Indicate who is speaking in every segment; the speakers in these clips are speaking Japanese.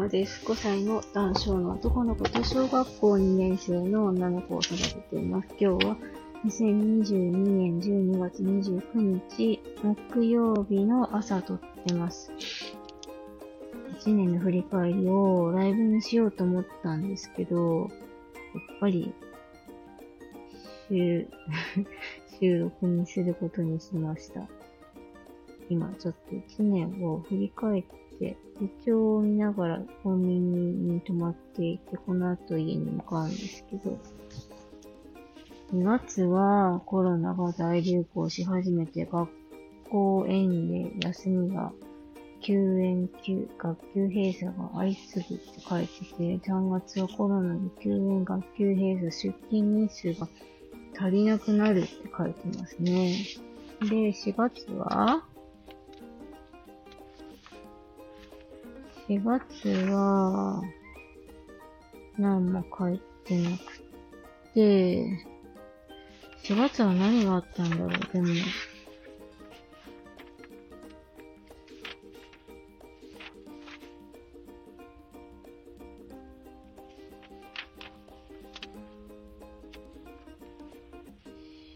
Speaker 1: 山です。5歳の男性の男の子と小学校2年生の女の子を育てています。今日は2022年12月29日木曜日の朝撮ってます。1年の振り返りをライブにしようと思ったんですけど、やっぱり収 収録にすることにしました。今ちょっと1年を振り返って手帳を見ながらコンビニに泊まっていて、この後家に向かうんですけど、2月はコロナが大流行し始めて学校園で休みが休園休、学級閉鎖が相次ぐって書いてて、3月はコロナで休園、学級閉鎖、出勤日数が足りなくなるって書いてますね。で、4月は4月は、何も書いてなくて、4月は何があったんだろう、でも。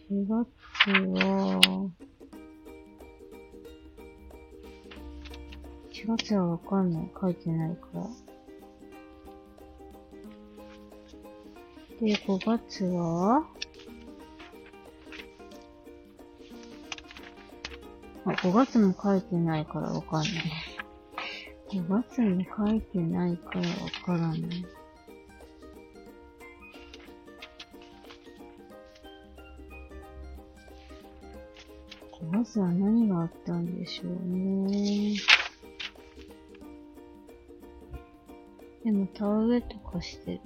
Speaker 1: 4月は、4月はわかんない。書いてないから。で、5月は？あ、5月も書いてないからわかんない。5月に書いてないからわからない。5月は何があったんでしょうね。でも田植えとかしてる。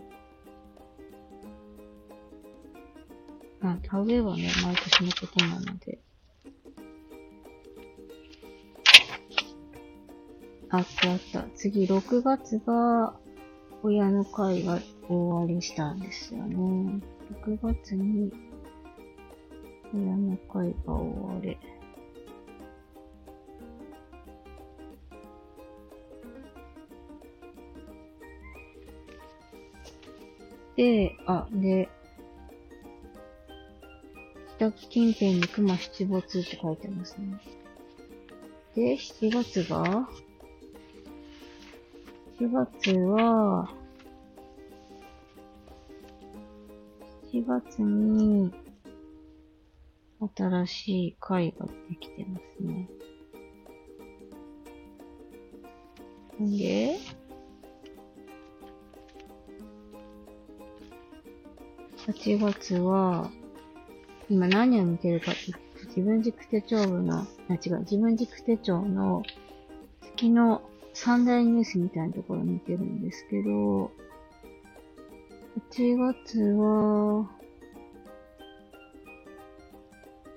Speaker 1: あ、田植えはね、毎年のことなので。あったあった。次、6月が、親の会が終わりしたんですよね。6月に、親の会が終われ。で、あ、で、北近辺に熊出没って書いてますね。で、7月が、7月は、7月に、新しい会ができてますね。んで、8月は、今何を見てるかってって自分軸手帳部の、あ、違う、自分軸手帳の月の三大ニュースみたいなところを見てるんですけど、8月は、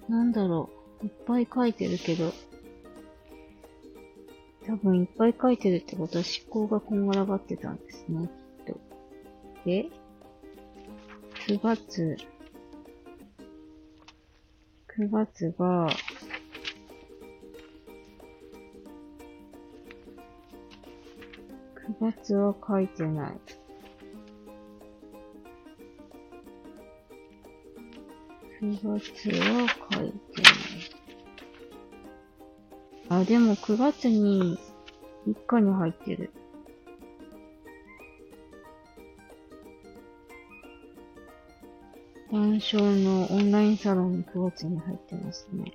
Speaker 1: なんだろう、いっぱい書いてるけど、多分いっぱい書いてるってことは思考がこんがらがってたんですね、きっと。で、9月、9月が、9月は書いてない。9月は書いてない。あ、でも9月に3日に入ってる。談笑のオンラインサロン9月に入ってますね。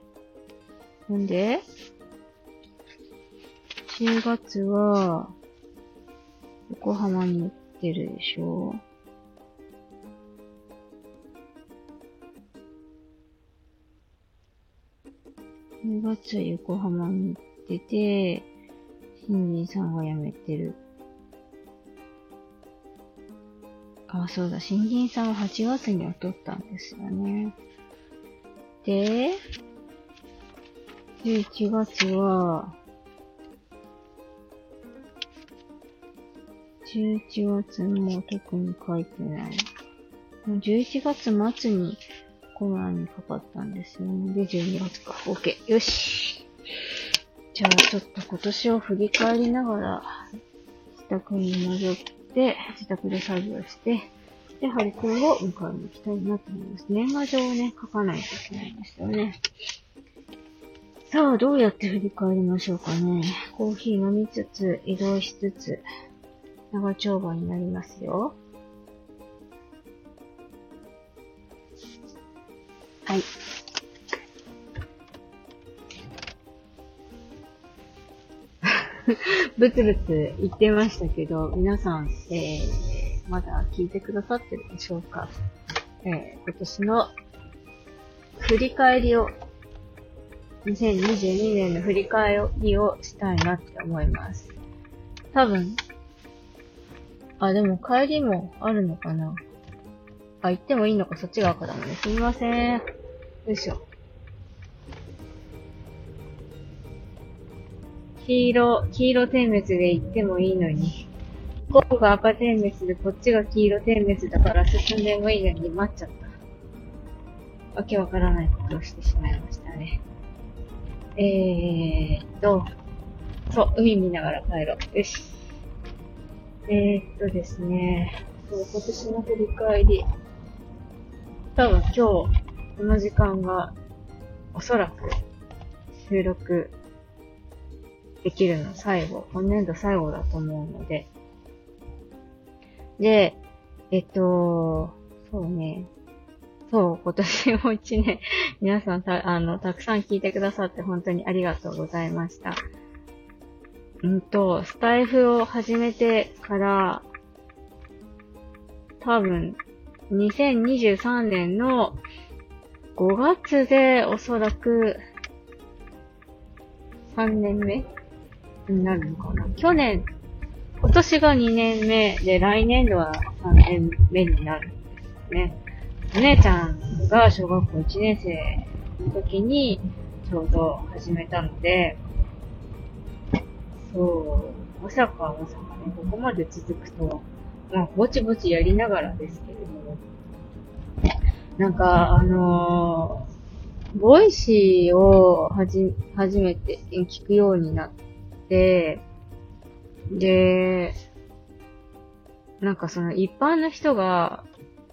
Speaker 1: なんで ?10 月は、横浜に行ってるでしょ10月は横浜に行ってて、新人さんが辞めてる。あ、そうだ、新人さんは8月には取ったんですよね。で、11月は、11月も特に書いてない。11月末にコロナにかかったんですよね。で、12月か。OK。よし。じゃあちょっと今年を振り返りながらし宅に戻って、自宅で作業して、で、ハリコンを迎えに行きたいなと思います。年賀状をね、書かないといけないんですよね。さあ、どうやって振り返りましょうかね。コーヒー飲みつつ、移動しつつ、長丁場になりますよ。はい。ブツブツ言ってましたけど、皆さん、えー、まだ聞いてくださってるでしょうか？えー、今年の振り返りを、2022年の振り返りをしたいなって思います。多分、あ、でも帰りもあるのかな？あ、行ってもいいのかそっち側からもね。すみません。よいしょ。黄色、黄色点滅で行ってもいいのに。ここが赤点滅でこっちが黄色点滅だから進んでもいいのに待っちゃった。わけわからないことをしてしまいましたね。えーっと、そう、海見ながら帰ろう。よし。えー、っとですね、そう、今年の振り返り。多分今日、この時間が、おそらく、収録できるの最後、今年度最後だと思うので。で、えっと、そうね。そう、今年も一年、皆さんた、あの、たくさん聞いてくださって本当にありがとうございました。うんと、スタイフを始めてから、多分、2023年の5月でおそらく3年目になるのかな？去年、今年が2年目で来年度は3年目になるんですね。お姉ちゃんが小学校1年生の時にちょうど始めたので、そう、まさかまさかね、ここまで続くとは、まあ、ぼちぼちやりながらですけれども、なんか、あのー、 Voicy をはじ、初めて聞くようになっ、で、なんかその一般の人が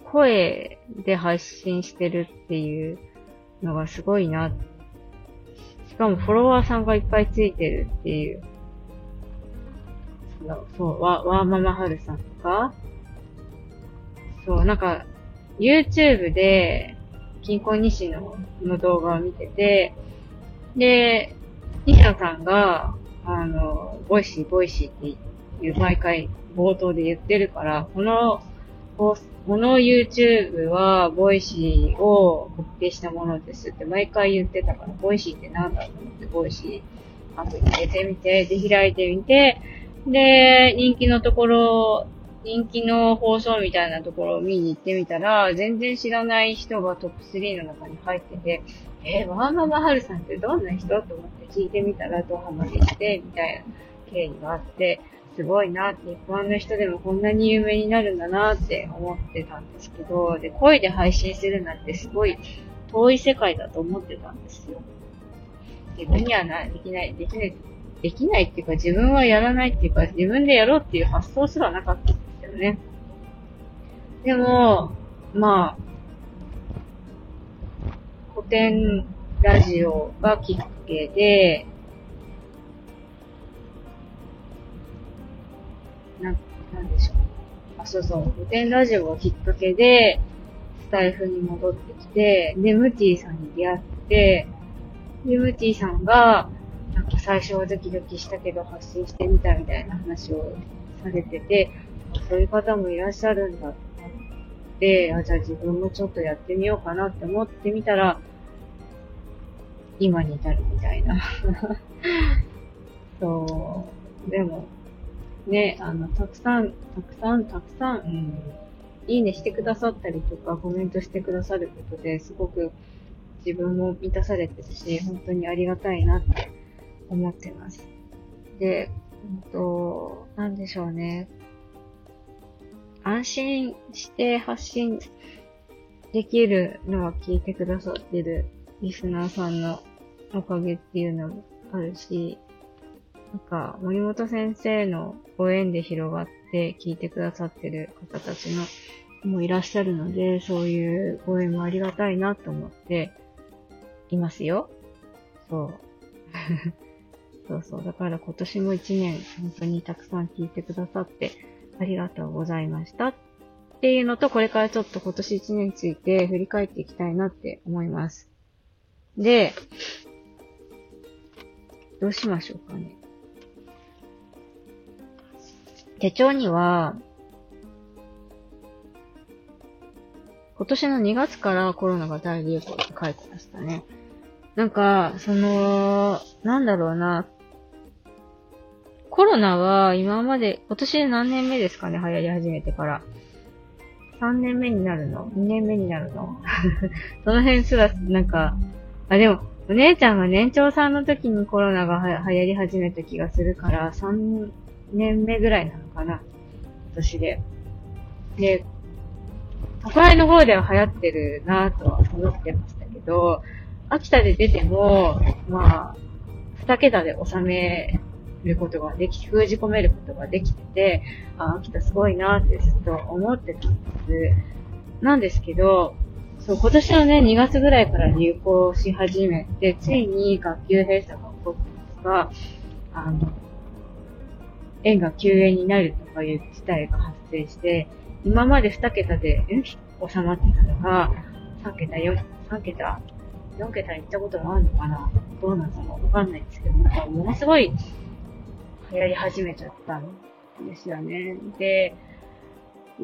Speaker 1: 声で配信してるっていうのがすごいな。しかもフォロワーさんがいっぱいついてるっていう。そう、わ、ワーママはるさんとか、そう、なんか、YouTube で、キンコン西野の動画を見てて、で、西野さんが、あの、 Voicy、Voicy っていう毎回冒頭で言ってるから、この、この YouTube は、 Voicy をコピペしたものですって毎回言ってたから、 Voicy って何だと思って、 Voicy アプリ入れてみて、で、開いてみて、で、人気のところ人気の放送みたいなところを見に行ってみたら、全然知らない人がトップ3の中に入ってて、えー、ワーママハルさんってどんな人と思って聞いてみたらドハマりして、みたいな経緯があって、すごいなって、一般の人でもこんなに有名になるんだなって思ってたんですけど、で、声で配信するなんてすごい遠い世界だと思ってたんですよ。自分にはな、できない、できない、できないっていうか自分はやらないっていうか自分でやろうっていう発想すらなかったんですよね。でも、まあ、古典ラジオがきっかけで、な、なんでしょう。あ、そうそう。古典ラジオがきっかけで、スタイフに戻ってきて、で、ムティさんに出会って、で、ムティさんが、なんか最初はドキドキしたけど発信してみたみたいな話をされてて、そういう方もいらっしゃるんだって、あ、じゃあ自分もちょっとやってみようかなって思ってみたら、今に至るみたいな。そう。でも、ね、あの、たくさん、たくさん、たくさん、うん、いいねしてくださったりとか、コメントしてくださることですごく自分も満たされてるし、本当にありがたいなって思ってます。で、うんと、なんでしょうね。安心して発信できるのは聞いてくださってるリスナーさんのおかげっていうのもあるし、なんか、森本先生のご縁で広がって聞いてくださってる方たちのもいらっしゃるので、そういうご縁もありがたいなと思っていますよ。そう。そうそう。だから今年も一年、本当にたくさん聞いてくださってありがとうございました。っていうのと、これからちょっと今年一年について振り返っていきたいなって思います。で、どうしましょうかね。手帳には、今年の2月からコロナが大流行って書いてましたね。なんか、その、なんだろうな。コロナは今まで、今年で何年目ですかね、流行り始めてから。3年目になるの ?2 年目になるの？その辺すら、なんか、あ、でも、お姉ちゃんが年長さんの時にコロナが流行り始めた気がするから、3年目ぐらいなのかな。今年で。で、都会の方では流行ってるなぁとは思ってましたけど、秋田で出ても、まあ、二桁で収めることができ、封じ込めることができてて、あ、秋田すごいなってずっと思ってたんです。なんですけど、そう、今年のね、2月ぐらいから流行し始めて、ついに学級閉鎖が起こったんですが、あの、円が休園になるとかいう事態が発生して、今まで2桁で、ん収まってたのが、3桁、4、3桁、4桁行ったこともあるのかな？どうなんだろう？わかんないですけど、なんかものすごい流行り始めちゃったんですよね。で、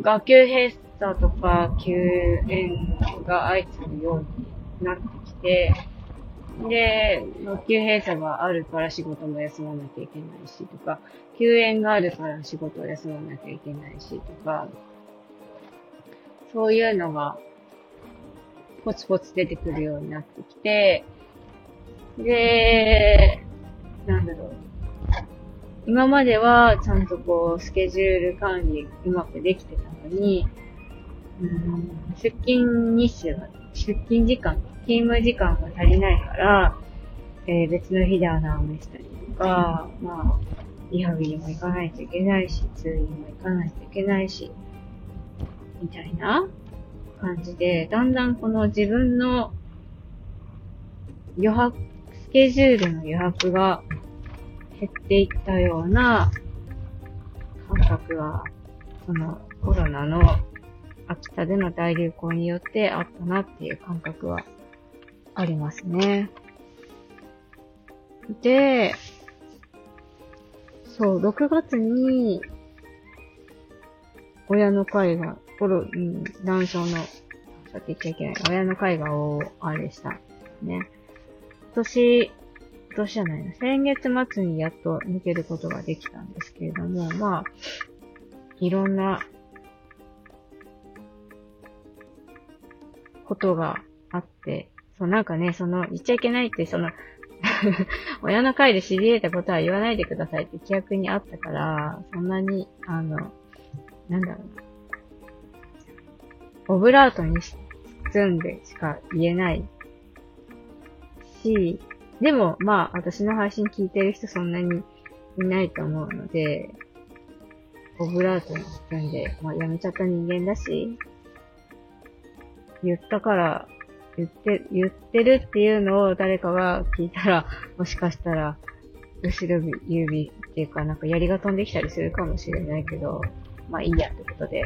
Speaker 1: 学級閉鎖とか休園が相次ぐようになってきて、で、学級閉鎖があるから仕事も休まなきゃいけないしとか、休園があるから仕事を休まなきゃいけないしとか、そういうのが、ポツポツ出てくるようになってきて、で、なんだろう。今まではちゃんとこう、スケジュール管理うまくできてたのに、出勤日数が、出勤時間、勤務時間が足りないから、えー、別の日で穴埋めしたりとか、まあ、リハビリも行かないといけないし、通院も行かないといけないし、みたいな感じで、だんだんこの自分の余白、スケジュールの余白が減っていったような感覚が、そのコロナの秋田での大流行によってあったなっていう感覚はありますね。で、そう、6月に、親の会がコロ、うん、男性の、さっき言っちゃいけない、親の会が大あれしたね。今年、年じゃないな、先月末にやっと抜けることができたんですけれども、まあ、いろんなことがあって、そう、なんかね、その、言っちゃいけないって、その 親の会で知り得たことは言わないでくださいって規約にあったから、そんなに、あの、なんだろう。オブラートに包んでしか言えないし、でも、まあ、私の配信聞いてる人そんなにいないと思うので、オブラートに包んで、まあ、やめちゃった人間だし、言ったから、言って、言ってるっていうのを誰かが聞いたら、もしかしたら、後ろ指っていうか、なんか槍が飛んできたりするかもしれないけど、まあいいやってことで、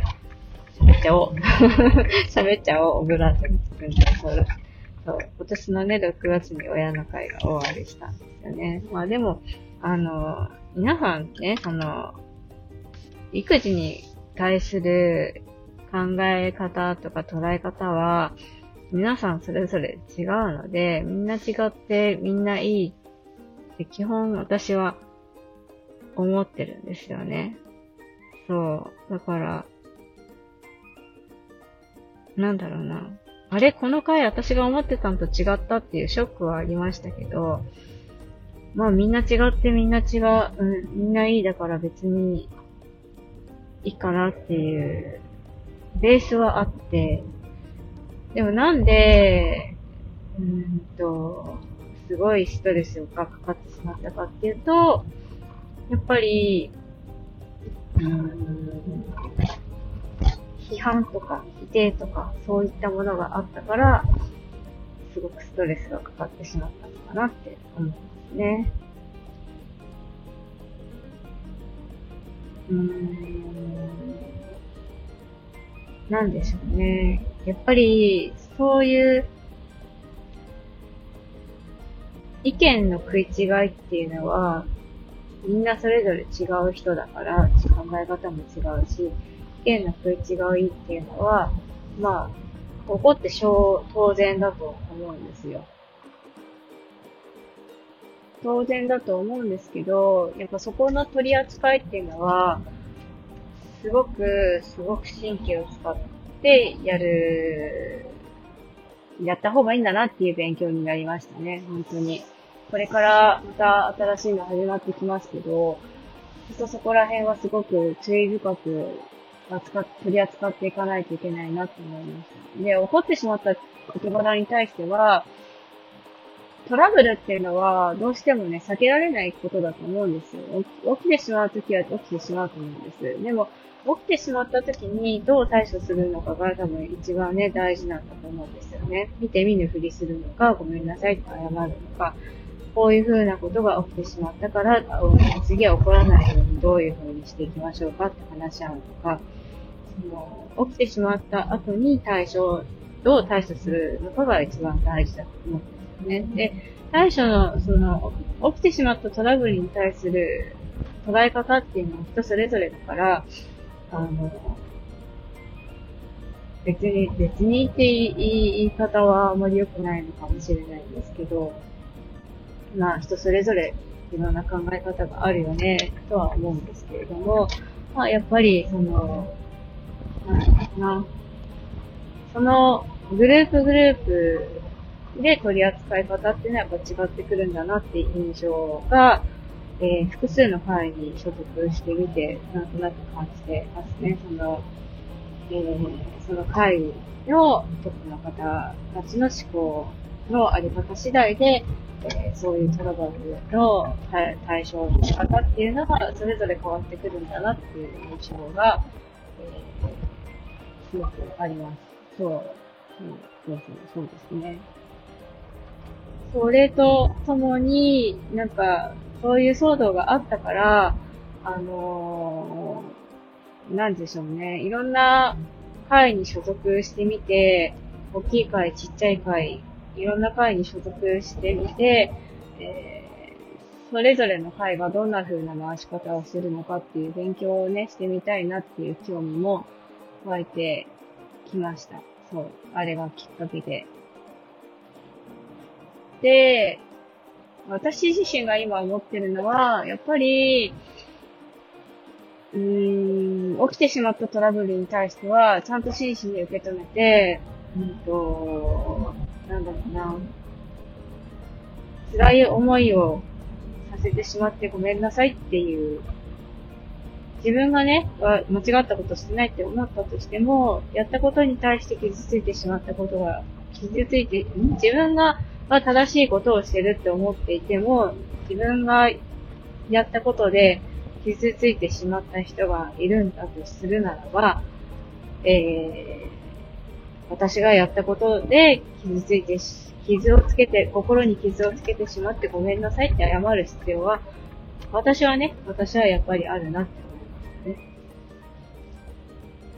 Speaker 1: 喋っちゃおう。喋っちゃおう、オブラートに包んで。そう。今年のね、6月に親の会が終わりしたんですよね。まあでも、あの、皆さんね、その、育児に対する考え方とか捉え方は、皆さんそれぞれ違うので、みんな違ってみんないいって基本私は思ってるんですよね。そう。だから、なんだろうな。あれこの回私が思ってたのと違ったっていうショックはありましたけど、まあみんな違ってみんな違う、うん、みんないいだから別にいいかなっていうベースはあって、でもなんで、うんと、すごいストレスがかかってしまったかっていうと、やっぱり、うん、批判とか否定とかそういったものがあったから、すごくストレスがかかってしまったのかなって思いますね。うーん。なんでしょうね。やっぱり、そういう意見の食い違いっていうのは、みんなそれぞれ違う人だから、考え方も違うし、見の食い違いっていうのは、まあ、起こって当然だと思うんですよ。当然だと思うんですけど、やっぱそこの取り扱いっていうのは、すごく、すごく神経を使ってやる、やった方がいいんだなっていう勉強になりましたね、本当に。これからまた新しいの始まってきますけど、きっとそこら辺はすごく注意深く扱っ取り扱っていかないといけないなと思いました。で、怒ってしまった事柄に対しては、トラブルっていうのは、どうしてもね、避けられないことだと思うんですよ。起きてしまうときは起きてしまうと思うんです。でも、起きてしまったときにどう対処するのかが多分一番ね、大事なんだと思うんですよね。見て見ぬふりするのか、ごめんなさいって謝るのか、こういう風なことが起きてしまったから、次は起こらないようにどういう風にしていきましょうかって話し合うとか、その、起きてしまった後に対処、どう対処するのかが一番大事だと思うんですね。で、対処の、その、起きてしまったトラブルに対する捉え方っていうのは人それぞれだから、あの、別に、別にって言い方はあまり良くないのかもしれないんですけど、まあ人それぞれいろんな考え方があるよね、とは思うんですけれども、まあやっぱりその、なんだろうな、そのグループグループで取り扱い方っていうのはやっぱ違ってくるんだなっていう印象が、えー、複数の会に所属してみて、なんとなく感じてますね。その、えー、その会のトップの方たちの思考のあり方次第で、えー、そういうトラブルの対処の仕方っていうのがそれぞれ変わってくるんだなっていう印象が、えー、すごくあります。そう、そうそうですね。それとともに、なんか、そういう騒動があったから、あのー、なんでしょうね。いろんな会に所属してみて、大きい会、ちっちゃい会、いろんな会に所属してみて、えー、それぞれの会がどんな風な回し方をするのかっていう勉強をね、してみたいなっていう興味も湧いてきました。そう。あれがきっかけで。で、私自身が今思ってるのは、やっぱり、うーん、起きてしまったトラブルに対しては、ちゃんと真摯に受け止めて、うんと、なんだろうな、辛い思いをさせてしまってごめんなさいっていう、自分がね、間違ったことしてないって思ったとしても、やったことに対して傷ついてしまったことが、傷ついて、自分が正しいことをしてるって思っていても、自分がやったことで傷ついてしまった人がいるんだとするならば、えー私がやったことで傷ついて傷をつけて、心に傷をつけてしまってごめんなさいって謝る必要は、私はね、私はやっぱりあるなって思いますね。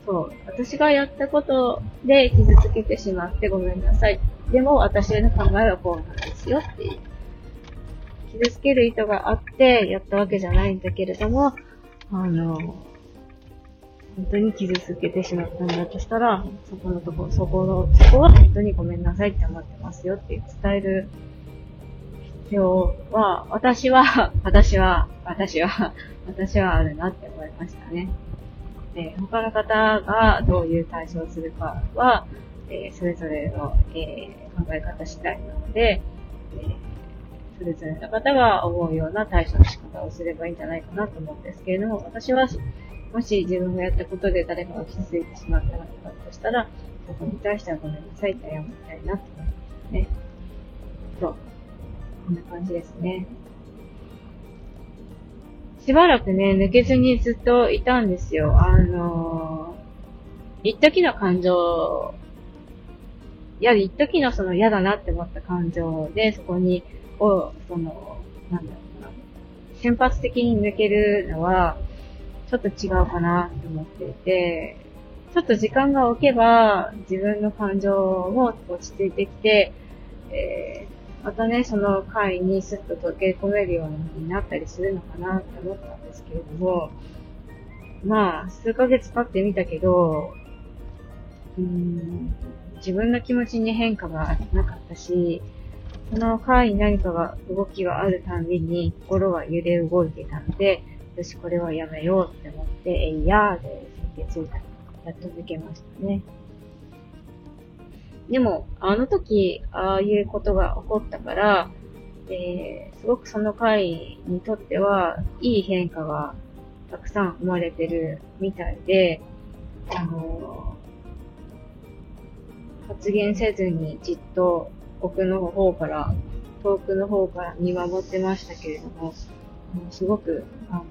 Speaker 1: そう。私がやったことで傷つけてしまってごめんなさい。でも私の考えはこうなんですよっていう。傷つける意図があってやったわけじゃないんだけれども、あの、本当に傷つけてしまったんだとしたら、そこのとこ、そこの、そこは本当にごめんなさいって思ってますよって伝える必要は、私は、私は、私は、私はあるなって思いましたね。で、他の方がどういう対処をするかは、えー、それぞれの、えー、考え方次第なので、えー、それぞれの方が思うような対処の仕方をすればいいんじゃないかなと思うんですけれども、私はもし自分がやったことで誰かが傷ついてしまったらとしたら、そこに対してはごめんなさいって謝りたいなって思いますね。そう。こんな感じですね。しばらくね、抜けずにずっといたんですよ。あのー、一時の感情、いや、一時のその嫌だなって思った感情で、そこに、を、その、なんだろうな、瞬発的に抜けるのは、ちょっと違うかなって思っていて、ちょっと時間が置けば、自分の感情も落ち着いてきて、えー、またね、その回にスッと溶け込めるようになったりするのかなって思ったんですけれども、まあ、数ヶ月経ってみたけど、うん、自分の気持ちに変化がなかったし、その回に何かが、動きがあるたびに心が揺れ動いてたので、よし、これはやめようって思って、えいやーで先月やっと抜けましたね。でも、あの時、ああいうことが起こったから、えー、すごくその回にとっては、いい変化がたくさん生まれてるみたいで、あのー、発言せずにじっと奥の方から、遠くの方から見守ってましたけれども、すごく、あの、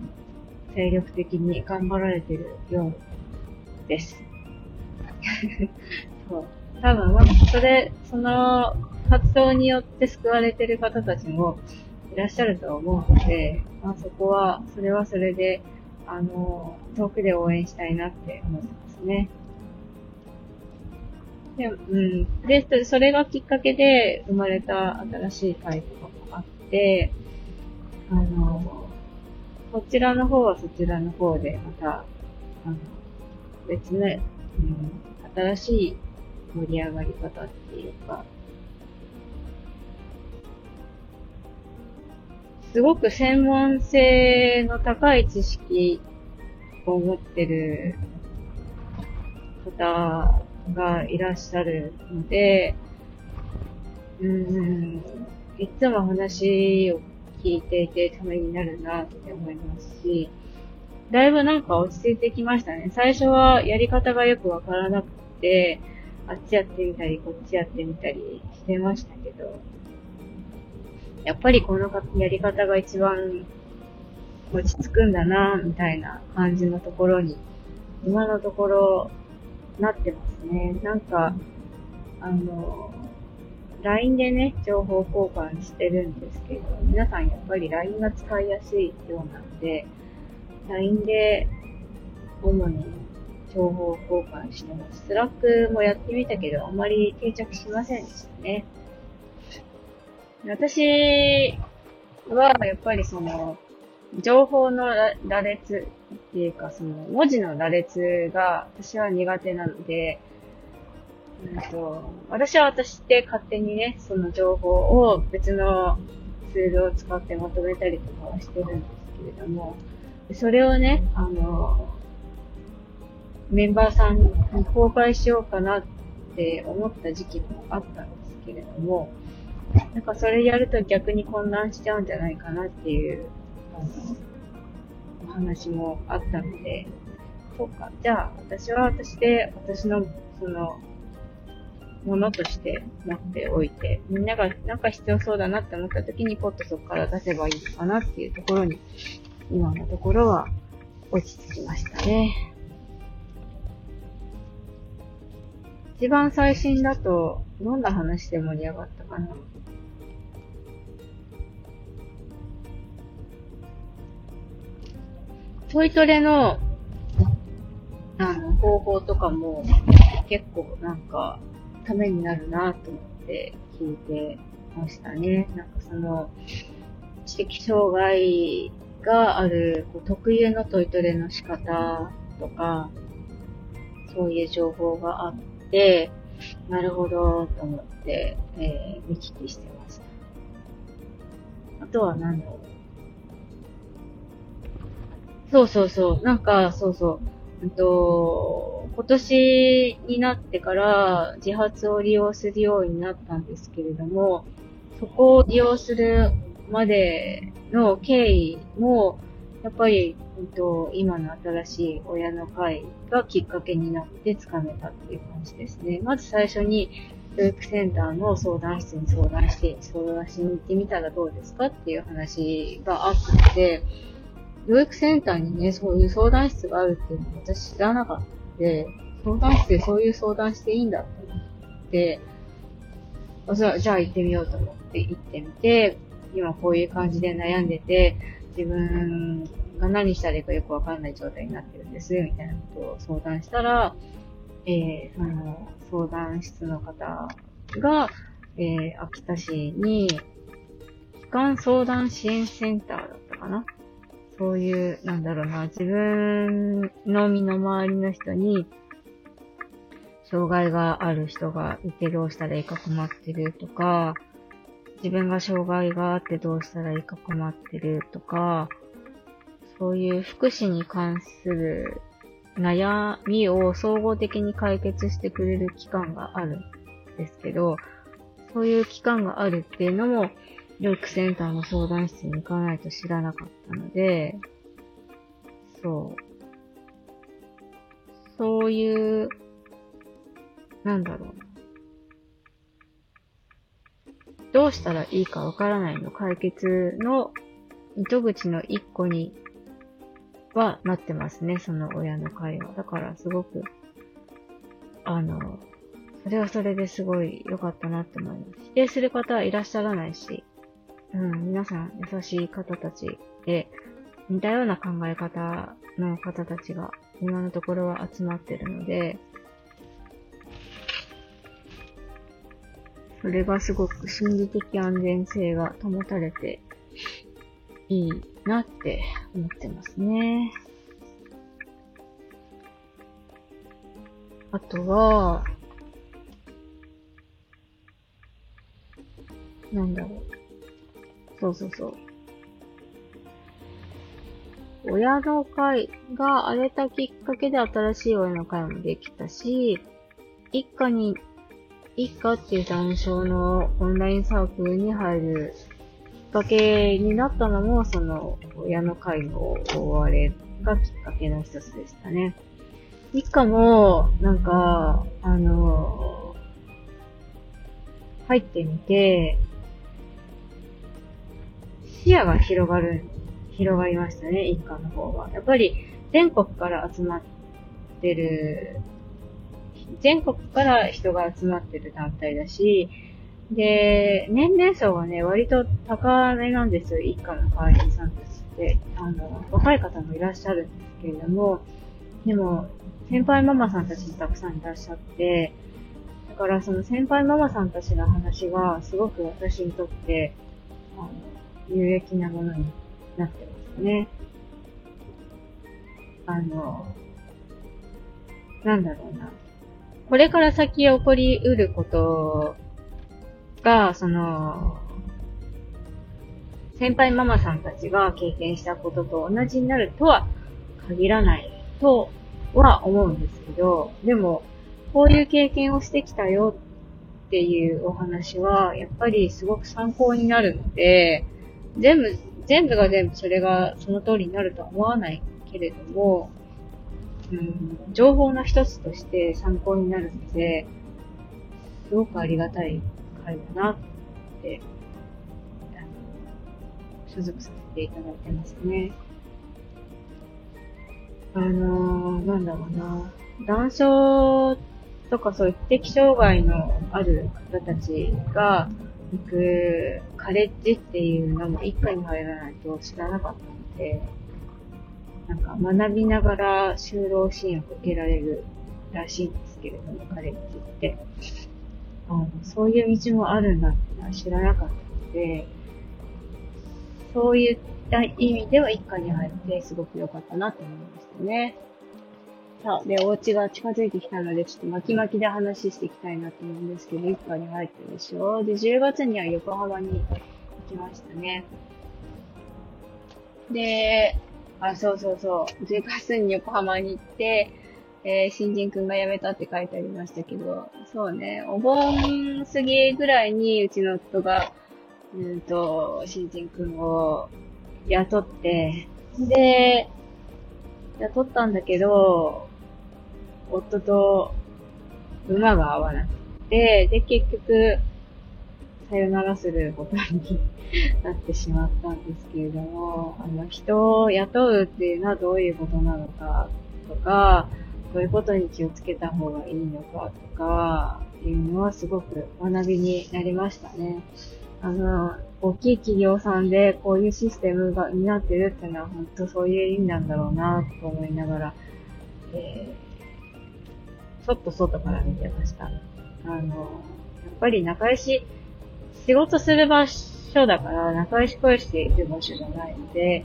Speaker 1: 精力的に頑張られてるようです。そう。多分、まあ、それ、その活動によって救われてる方たちもいらっしゃると思うので、まあ、そこは、それはそれで、あの、遠くで応援したいなって思ってますね。で、うん。で、それがきっかけで生まれた新しい会とかもあって、あの、こちらの方はそちらの方で、また、あの、別の、うん、新しい盛り上がり方っていうか、すごく専門性の高い知識を持ってる方がいらっしゃるので、うん、いつも話を聞いていてためになるなって思いますし、だいぶなんか落ち着いてきましたね。最初はやり方がよくわからなくて、あっちやってみたり、こっちやってみたりしてましたけど、やっぱりこのやり方が一番落ち着くんだな、みたいな感じのところに、今のところなってますね。なんか、あの、LINE でね、情報交換してるんですけど、皆さんやっぱり LINE が使いやすいようなので、LINE で主に情報交換してます。 Slack もやってみたけど、あまり定着しませんでしたね。私は、やっぱりその、情報の羅列っていうか、その、文字の羅列が私は苦手なので、うんと、私は私で勝手にね、その情報を別のツールを使ってまとめたりとかはしてるんですけれども、それをね、あの、メンバーさんに公開しようかなって思った時期もあったんですけれども、なんかそれやると逆に混乱しちゃうんじゃないかなっていう、あの、お話もあったので、そうか、じゃあ私は私で私のその、ものとして持っておいて、みんながなんか必要そうだなって思った時にポッとそこから出せばいいのかなっていうところに、今のところは落ち着きましたね。一番最新だと、どんな話で盛り上がったかな？トイトレの、あの、方法とかも結構なんか、ためになるなと思って聞いてましたね。なんかその、知的障害があるこう特有のトイトレの仕方とか、そういう情報があって、なるほど、と思って、えー、見聞きしてました。あとは何だろう。そうそうそう。なんか、そうそう。うんと、今年になってから自発を利用するようになったんですけれども、そこを利用するまでの経緯も、やっぱり、えっと、今の新しい親の会がきっかけになってつかめたっていう感じですね。まず最初に、教育センターの相談室に相談して、相談しに行ってみたらどうですかっていう話があって、養育センターにね、そういう相談室があるっていうのを私知らなかったので、相談室でそういう相談していいんだと思って、じゃあ、じゃあ行ってみようと思って行ってみて、今こういう感じで悩んでて、自分が何したらいいかよくわかんない状態になってるんです、みたいなことを相談したら、えー、その相談室の方が、えー、秋田市に、機関相談支援センターだったかなそういう、なんだろうな、自分の身の回りの人に、障害がある人がいてどうしたらいいか困ってるとか、自分が障害があってどうしたらいいか困ってるとか、そういう福祉に関する悩みを総合的に解決してくれる機関があるんですけど、そういう機関があるっていうのも、療育センターの相談室に行かないと知らなかったので、そう。そういう、なんだろう。どうしたらいいかわからないの解決の糸口の一個にはなってますね、その親の会話。だからすごく、あの、それはそれですごい良かったなって思います。否定する方はいらっしゃらないし、うん、皆さん優しい方たちで、似たような考え方の方たちが今のところは集まってるので、それがすごく心理的安全性が保たれていいなって思ってますね。あとは、なんだろう。そうそうそう。親の会が荒れたきっかけで新しい親の会もできたし、一家に、一家っていう単勝のオンラインサークルに入るきっかけになったのも、その、親の会の大荒れがきっかけの一つでしたね。一家も、なんか、あの、入ってみて、視野が広がる、広がりましたね、一家の方は。やっぱり、全国から集まってる、全国から人が集まってる団体だし、で、年齢層はね、割と高めなんですよ、一家の会員さんたちって。あの、若い方もいらっしゃるんですけれども、でも、先輩ママさんたちもたくさんいらっしゃって、だからその先輩ママさんたちの話がすごく私にとって、あの、有益なものになってますね。あの、なんだろうな。これから先起こり得ることが、その、先輩ママさんたちが経験したことと同じになるとは限らないとは思うんですけど、でも、こういう経験をしてきたよっていうお話は、やっぱりすごく参考になるので、全部、全部が全部それがその通りになるとは思わないけれども、うん、情報の一つとして参考になるので、すごくありがたい回だなって、所属させていただいてますね。あのー、なんだろうな。男性とかそういう知的障害のある方たちが行くカレッジっていうのも一回に入らないと知らなかったので、なんか学びながら就労支援を受けられるらしいんですけれども、カレッジって。あのそういう道もあるんだってのは知らなかったので、そういった意味では一家に入ってすごく良かったなと思いましたね。さあ、で、お家が近づいてきたので、ちょっと巻き巻きで話していきたいなと思うんですけど、一家に入ってるでしょで、10月には横浜に行きましたね。で、あ、そうそうそう。10月に横浜に行って、えー、新人くんが辞めたって書いてありましたけど、そうね、お盆過ぎぐらいにうちの夫が、うんと、新人くんを雇って、で、雇ったんだけど、夫と馬が合わなくて、で、結局、さよならすることになってしまったんですけれども、あの、人を雇うっていうのはどういうことなのかとか、こういうことに気をつけた方がいいのかとか、っていうのはすごく学びになりましたね。あの、大きい企業さんでこういうシステムが、になってるっていうのは本当そういう意味なんだろうなと思いながら、えー、ちょっと外から見てました。あの、やっぱり仲良し、仕事する場所だから仲良し恋している場所じゃないので、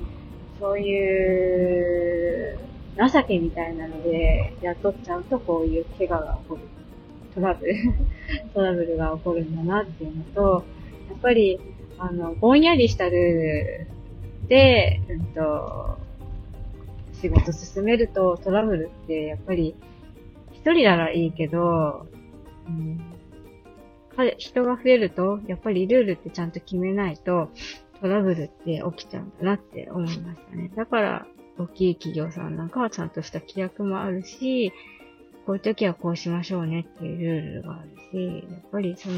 Speaker 1: そういう情けみたいなので、雇っちゃうとこういう怪我が起こる。トラブル トラブルが起こるんだなっていうのと、やっぱり、あの、ぼんやりしたルールで、うんと、仕事進めるとトラブルってやっぱり一人ならいいけど、うん、人が増えると、やっぱりルールってちゃんと決めないと、トラブルって起きちゃうんだなって思いましたね。だから、大きい企業さんなんかはちゃんとした規約もあるし、こういう時はこうしましょうねっていうルールがあるし、やっぱりその、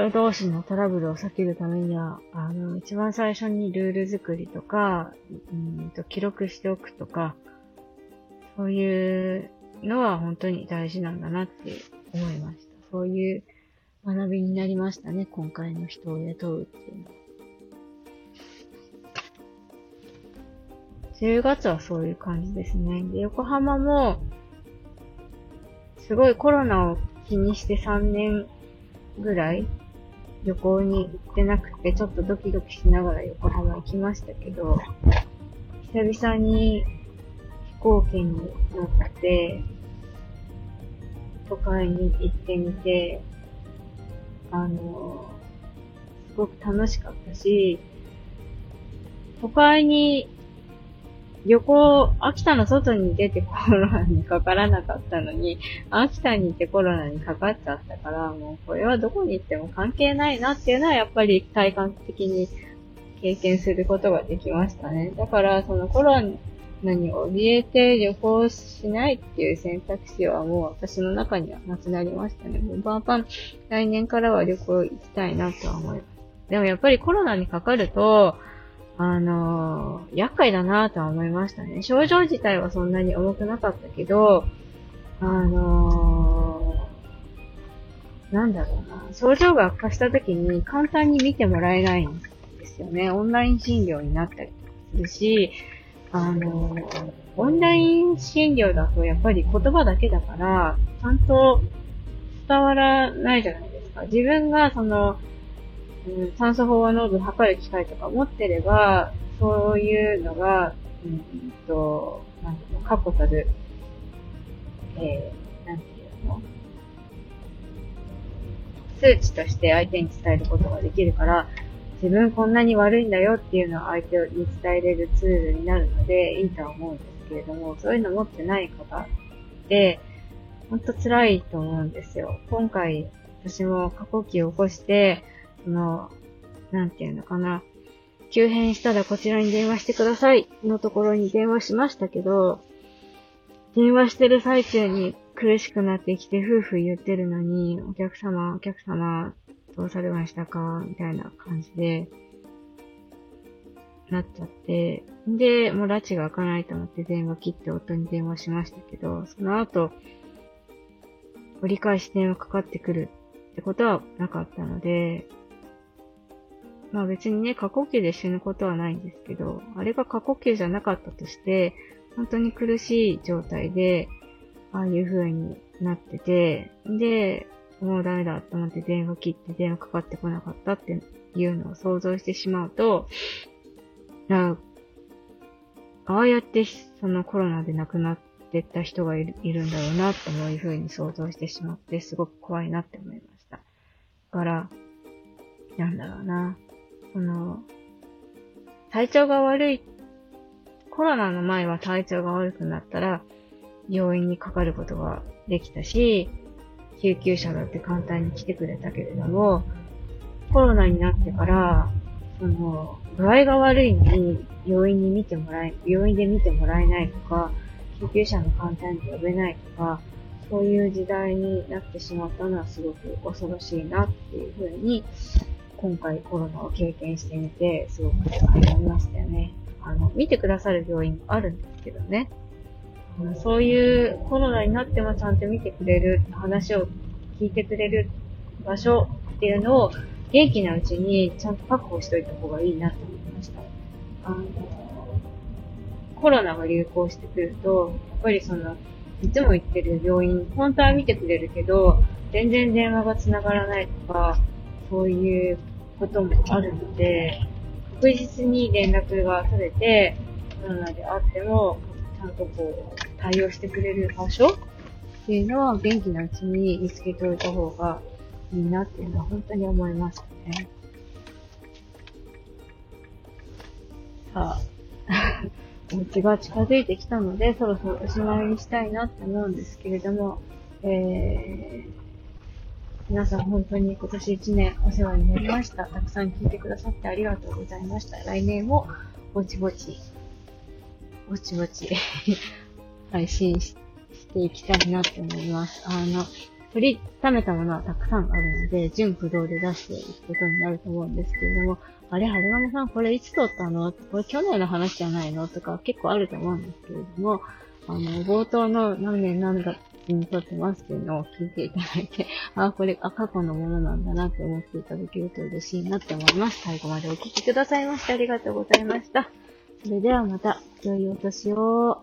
Speaker 1: 人同士のトラブルを避けるためには、あの、一番最初にルール作りとか、うんと記録しておくとか、そういうのは本当に大事なんだなって思いました。そういう学びになりましたね、今回の人を雇うっていうのは。10月はそういう感じですね。で、横浜も、すごいコロナを気にして3年ぐらい旅行に行ってなくて、ちょっとドキドキしながら横浜行きましたけど、久々に飛行機に乗って、都会に行ってみて、あの、すごく楽しかったし、都会に旅行、秋田の外に出てコロナにかからなかったのに、秋田にいてコロナにかかっちゃったから、もうこれはどこに行っても関係ないなっていうのはやっぱり体感的に経験することができましたね。だから、そのコロナに怯えて旅行しないっていう選択肢はもう私の中にはなくなりましたね。もうバンバン来年からは旅行行きたいなとは思います。でもやっぱりコロナにかかると、あのー、厄介だなとは思いましたね。症状自体はそんなに重くなかったけど、あのー、なんだろうな。症状が悪化した時に簡単に見てもらえないんですよね。オンライン診療になったりするし、あのー、オンライン診療だとやっぱり言葉だけだから、ちゃんと伝わらないじゃないですか。自分がその、うん、酸素飽和濃度を測る機械とか持ってれば、そういうのが、うんと、なんていうの、確固たる、えー、なんていうの、数値として相手に伝えることができるから、自分こんなに悪いんだよっていうのを相手に伝えれるツールになるのでいいとは思うんですけれども、そういうの持ってない方って、ほんと辛いと思うんですよ。今回、私も過呼吸を起こして、その、なんていうのかな。急変したらこちらに電話してください。のところに電話しましたけど、電話してる最中に苦しくなってきて夫婦言ってるのに、お客様、お客様、どうされましたか？みたいな感じで、なっちゃって、で、もう拉致が開かないと思って電話切って夫に電話しましたけど、その後、折り返し電話かかってくるってことはなかったので、まあ別にね、過呼吸で死ぬことはないんですけど、あれが過呼吸じゃなかったとして、本当に苦しい状態で、ああいう風になってて、で、もうダメだと思って電話切って電話かかってこなかったっていうのを想像してしまうと、ああやってそのコロナで亡くなってった人がいるいるんだろうなという風に想像してしまって、すごく怖いなって思いました。だから、なんだろうな。その、体調が悪い、コロナの前は体調が悪くなったら、病院にかかることができたし、救急車だって簡単に来てくれたけれども、コロナになってから、その、具合が悪いのに、病院に見てもらえ、病院で見てもらえないとか、救急車も簡単に呼べないとか、そういう時代になってしまったのはすごく恐ろしいなっていうふうに、今回コロナを経験してみて、すごく思いましたよね。あの、見てくださる病院もあるんですけどね。そういうコロナになってもちゃんと見てくれる、話を聞いてくれる場所っていうのを元気なうちにちゃんと確保しといた方がいいなと思いました。あのコロナが流行してくると、やっぱりその、いつも行ってる病院、本当は見てくれるけど、全然電話が繋がらないとか、そういうこともあるので、確実に連絡が取れて、コロナであっても、ちゃんとこう、対応してくれる場所っていうのは元気なうちに見つけておいた方がいいなっていうのは本当に思いますね。さあ、お家が近づいてきたので、そろそろおしまいにしたいなって思うんですけれども、えー、皆さん本当に今年1年お世話になりました。たくさん聞いてくださってありがとうございました。来年もぼちぼち、ぼちぼち 配信していきたいなって思います。あの、取りためたものはたくさんあるので、純不動で出していくことになると思うんですけれども、あれ、はるまめさんこれいつ撮ったの？これ去年の話じゃないの？とか結構あると思うんですけれども、あの、冒頭の何年何だ写真撮っますっていうのを聞いていただいて、あ、これ、あ、過去のものなんだなって思っていただけると嬉しいなって思います。最後までお聴きくださいまして、ありがとうございました。それではまた、良いお年を。